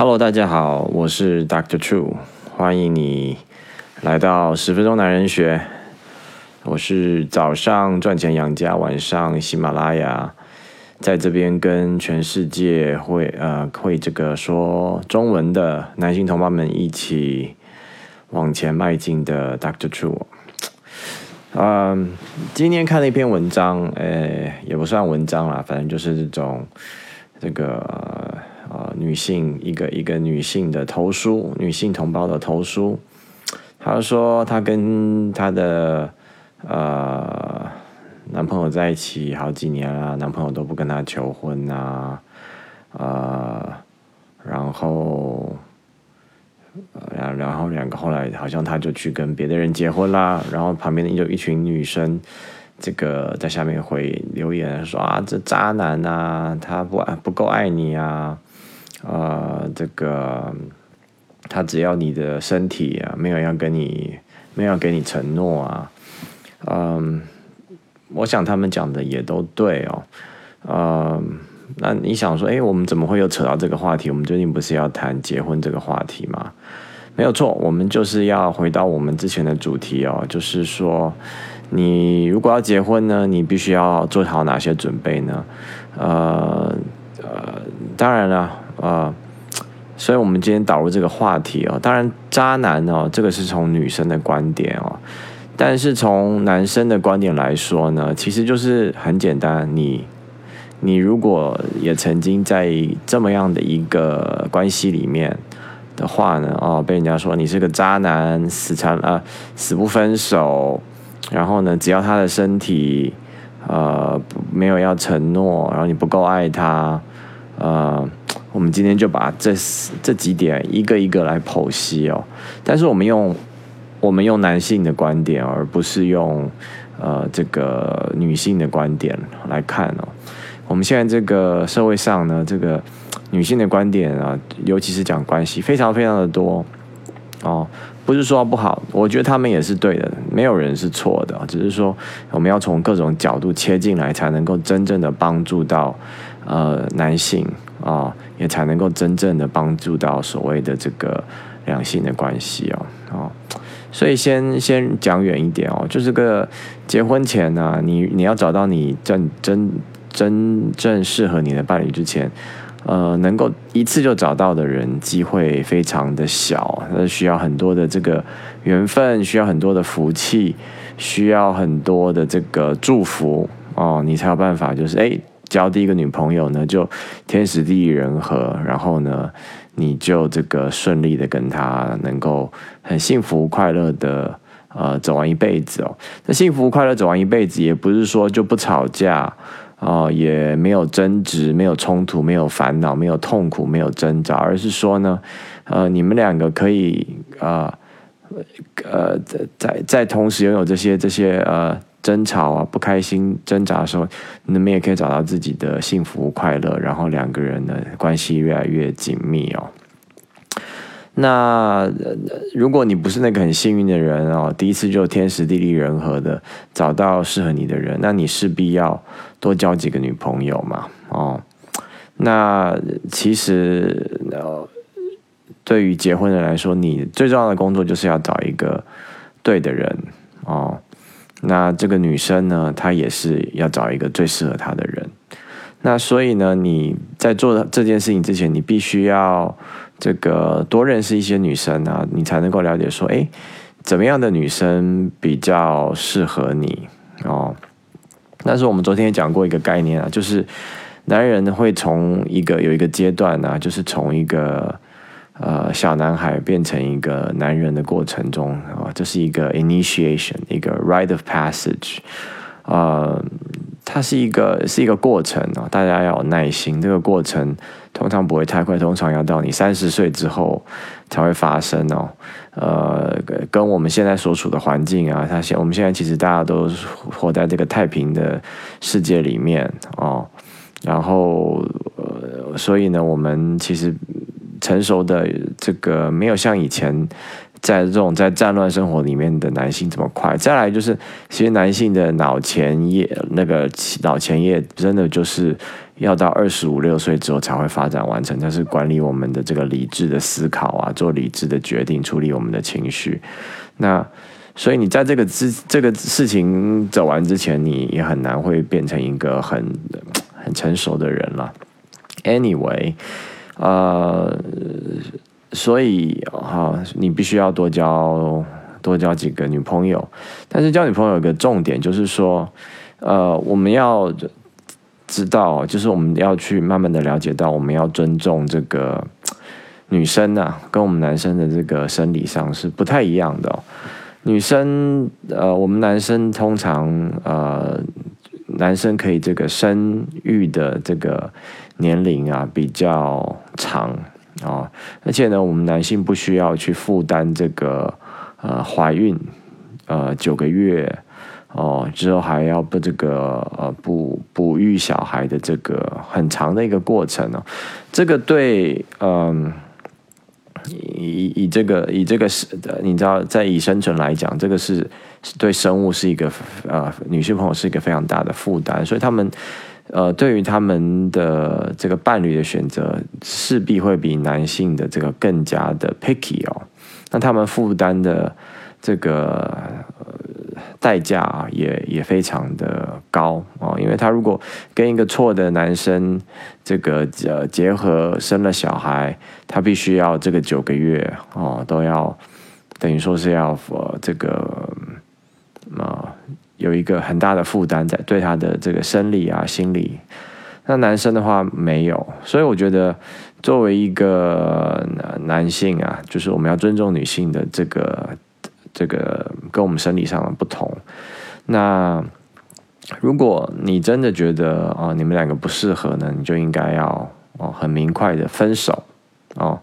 Hello，大家好，我是 Doctor True，欢迎你来到十分钟男人学。我是早上赚钱养家，晚上喜马拉雅，在这边跟全世界会呃会这个说中文的男性同胞们一起往前迈进的 Doctor True。嗯，今天看了一篇文章，呃，也不算文章啦，反正就是这种这个。女性一个一个女性的投书，女性同胞的投书，她说她跟她的呃男朋友在一起好几年了，男朋友都不跟她求婚啊，呃，然后，然然后两个后来好像她就去跟别的人结婚啦，然后旁边的有一群女生，这个在下面回留言说啊，这渣男啊，他不不够爱你啊。呃，这个他只要你的身体啊，没有要跟你，没有给你承诺啊，嗯，我想他们讲的也都对哦，嗯，那你想说，哎，我们怎么会又扯到这个话题？我们最近不是要谈结婚这个话题吗？没有错，我们就是要回到我们之前的主题哦，就是说，你如果要结婚呢，你必须要做好哪些准备呢？呃呃，当然了。啊，所以我们今天导入这个话题哦。当然，渣男哦，这个是从女生的观点哦，但是从男生的观点来说呢，其实就是很简单。你，你如果也曾经在这么样的一个关系里面的话呢，哦，被人家说你是个渣男，死缠啊，死不分手，然后呢，只要他的身体呃没有要承诺，然后你不够爱他，呃。我们今天就把这这几点一个一个来剖析哦，但是我们用我们用男性的观点，而不是用呃这个女性的观点来看哦。我们现在这个社会上呢，这个女性的观点啊，尤其是讲关系，非常非常的多哦。不是说不好，我觉得他们也是对的，没有人是错的，只是说我们要从各种角度切进来，才能够真正的帮助到呃男性。啊，也才能够真正的帮助到所谓的这个两性的关系哦，哦，所以先先讲远一点哦，就是个结婚前呢，你你要找到你真真真正适合你的伴侣之前，呃，能够一次就找到的人机会非常的小，那需要很多的这个缘分，需要很多的福气，需要很多的这个祝福哦，你才有办法，就是哎。交第一个女朋友呢，就天时地利人和，然后呢，你就这个顺利的跟她能够很幸福快乐的呃走完一辈子哦。那幸福快乐走完一辈子，也不是说就不吵架啊，也没有争执、没有冲突、没有烦恼、没有痛苦、没有挣扎，而是说呢，呃，你们两个可以啊，呃，在在在同时拥有这些这些呃。争吵啊，不开心、挣扎的时候，你们也可以找到自己的幸福快乐，然后两个人的关系越来越紧密哦。那如果你不是那个很幸运的人哦，第一次就天时地利人和的找到适合你的人，那你势必要多交几个女朋友嘛哦。那其实呃，对于结婚人来说，你最重要的工作就是要找一个对的人。那这个女生呢，她也是要找一个最适合她的人。那所以呢，你在做这件事情之前，你必须要这个多认识一些女生啊，你才能够了解说，哎，怎么样的女生比较适合你哦。但是我们昨天也讲过一个概念啊，就是男人会从一个有一个阶段呢，就是从一个。呃，小男孩变成一个男人的过程中啊，这是一个 initiation，一个 rite of passage，呃，它是一个是一个过程哦，大家要有耐心。这个过程通常不会太快，通常要到你三十岁之后才会发生哦。呃，跟我们现在所处的环境啊，它现我们现在其实大家都活在这个太平的世界里面哦，然后呃，所以呢，我们其实。成熟的这个没有像以前在这种在战乱生活里面的男性这么快。再来就是，其实男性的脑前叶那个脑前叶真的就是要到二十五六岁之后才会发展完成，它是管理我们的这个理智的思考啊，做理智的决定，处理我们的情绪。那所以你在这个之这个事情走完之前，你也很难会变成一个很很成熟的人了。Anyway，呃。所以哈，你必须要多交多交几个女朋友，但是交女朋友有个重点就是说，呃，我们要知道，就是我们要去慢慢的了解到，我们要尊重这个女生啊，跟我们男生的这个生理上是不太一样的。女生呃，我们男生通常呃，男生可以这个生育的这个年龄啊比较长。啊，而且呢，我们男性不需要去负担这个呃怀孕呃九个月哦之后还要不这个呃哺哺育小孩的这个很长的一个过程哦，这个对嗯以以这个以这个是你知道在以生存来讲，这个是对生物是一个呃女性朋友是一个非常大的负担，所以他们。呃，对于他们的这个伴侣的选择，势必会比男性的这个更加的 picky 哦。那他们负担的这个代价也也非常的高哦，因为他如果跟一个错的男生这个呃结合生了小孩，他必须要这个九个月哦都要等于说是要呃这个。有一个很大的负担在对他的这个生理啊、心理，那男生的话没有，所以我觉得作为一个男性啊，就是我们要尊重女性的这个这个跟我们生理上的不同。那如果你真的觉得啊，你们两个不适合呢，你就应该要哦很明快的分手哦。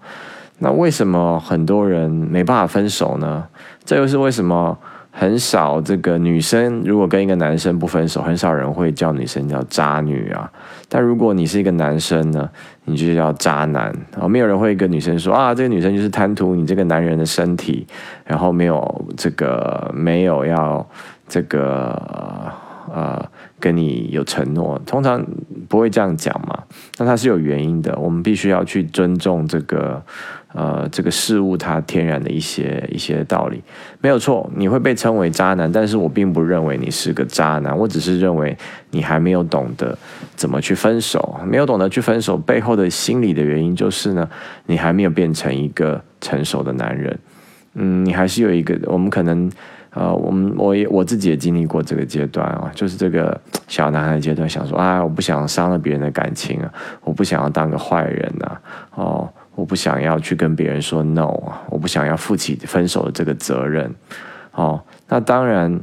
那为什么很多人没办法分手呢？这又是为什么？很少这个女生如果跟一个男生不分手，很少人会叫女生叫渣女啊。但如果你是一个男生呢，你就叫渣男啊。没有人会跟女生说啊，这个女生就是贪图你这个男人的身体，然后没有这个没有要这个呃跟你有承诺，通常不会这样讲。那它是有原因的，我们必须要去尊重这个。呃，这个事物它天然的一些一些道理没有错，你会被称为渣男，但是我并不认为你是个渣男，我只是认为你还没有懂得怎么去分手，没有懂得去分手背后的心理的原因就是呢，你还没有变成一个成熟的男人，嗯，你还是有一个，我们可能呃，我们我也我自己也经历过这个阶段啊，就是这个小男孩阶段，想说啊，我不想伤了别人的感情啊，我不想要当个坏人呐，哦。我不想要去跟别人说 no 啊，我不想要负起分手的这个责任。哦，那当然，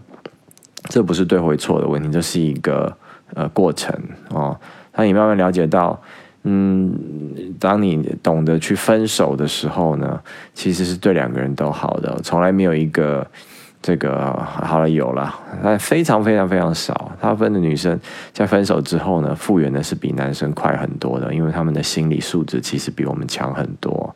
这不是对或错的问题，这是一个呃过程哦。当你慢慢了解到，嗯，当你懂得去分手的时候呢，其实是对两个人都好的，从来没有一个。这个好了，有了，但非常非常非常少。大部分的女生在分手之后呢，复原的是比男生快很多的，因为他们的心理素质其实比我们强很多。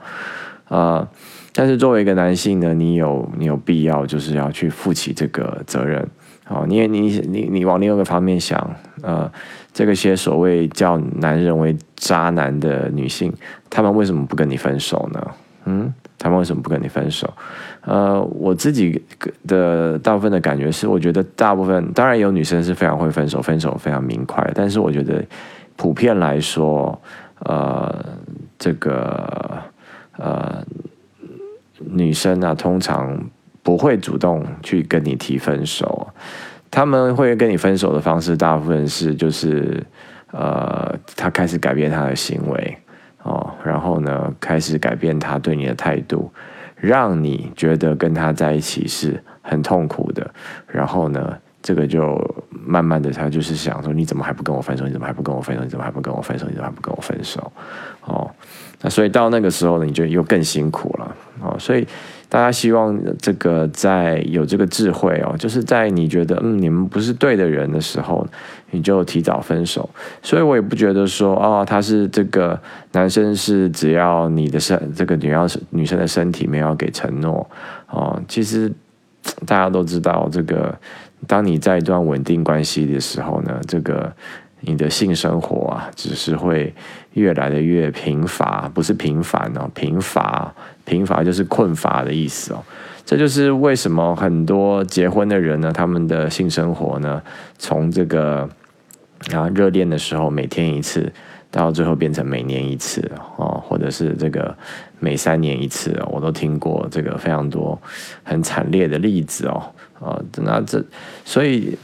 呃，但是作为一个男性呢，你有你有必要就是要去负起这个责任。哦，你也你你你往另一个方面想，呃，这个些所谓叫男人为渣男的女性，他们为什么不跟你分手呢？嗯？他们为什么不跟你分手？呃，我自己的大部分的感觉是，我觉得大部分当然有女生是非常会分手，分手非常明快，但是我觉得普遍来说，呃，这个呃女生啊，通常不会主动去跟你提分手，他们会跟你分手的方式，大部分是就是呃，他开始改变他的行为。哦，然后呢，开始改变他对你的态度，让你觉得跟他在一起是很痛苦的。然后呢，这个就慢慢的，他就是想说，你怎么还不跟我分手？你怎么还不跟我分手？你怎么还不跟我分手？你怎么还不跟我分手？哦，那所以到那个时候呢，你就又更辛苦了。哦，所以。大家希望这个在有这个智慧哦，就是在你觉得嗯你们不是对的人的时候，你就提早分手。所以我也不觉得说哦，他是这个男生是只要你的身这个女要女生的身体没有给承诺哦，其实大家都知道这个，当你在一段稳定关系的时候呢，这个。你的性生活啊，只是会越来的越贫乏，不是平凡哦，贫乏，贫乏就是困乏的意思哦。这就是为什么很多结婚的人呢，他们的性生活呢，从这个啊热恋的时候每天一次，到最后变成每年一次哦，或者是这个每三年一次，我都听过这个非常多很惨烈的例子哦。啊，那这所以。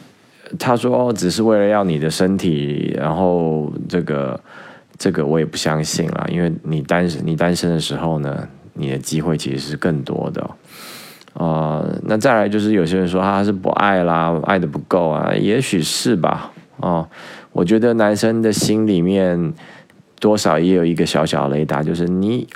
他说：“哦只是为了要你的身体，然后这个这个我也不相信了，因为你单身你单身的时候呢，你的机会其实是更多的。啊，那再来就是有些人说他是不爱啦，爱的不够啊，也许是吧。哦，我觉得男生的心里面多少也有一个小小雷达，就是你。”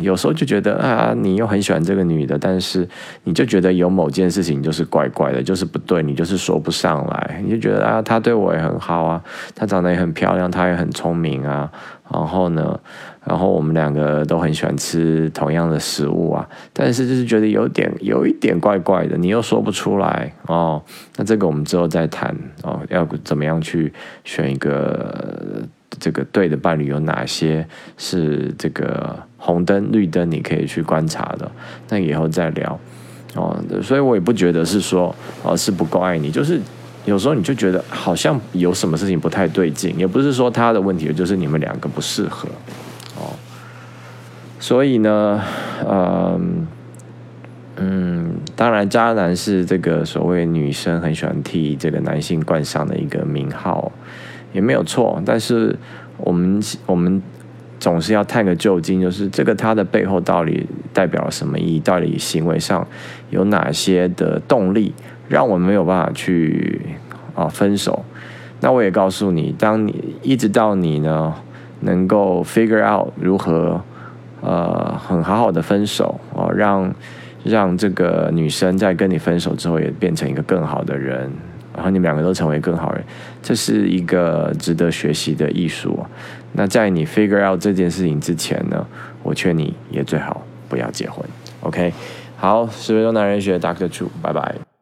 有时候就觉得啊，你又很喜欢这个女的，但是你就觉得有某件事情就是怪怪的，就是不对，你就是说不上来。你就觉得啊，她对我也很好啊，她长得也很漂亮，她也很聪明啊。然后呢，然后我们两个都很喜欢吃同样的食物啊，但是就是觉得有点有一点怪怪的，你又说不出来哦。那这个我们之后再谈哦，要怎么样去选一个这个对的伴侣，有哪些是这个。红灯、绿灯，你可以去观察的，那以后再聊哦。所以我也不觉得是说哦是不够爱你，就是有时候你就觉得好像有什么事情不太对劲，也不是说他的问题，就是你们两个不适合哦。所以呢，嗯嗯，当然渣男是这个所谓女生很喜欢替这个男性冠上的一个名号，也没有错。但是我们我们。总是要探个究竟，就是这个他的背后到底代表了什么意义？到底行为上有哪些的动力，让我们没有办法去啊分手？那我也告诉你，当你一直到你呢能够 figure out 如何呃很好好的分手哦，让让这个女生在跟你分手之后也变成一个更好的人。然后你们两个都成为更好人，这是一个值得学习的艺术。那在你 figure out 这件事情之前呢，我劝你也最好不要结婚。OK，好，十分钟男人学，Doctor Chu，拜拜。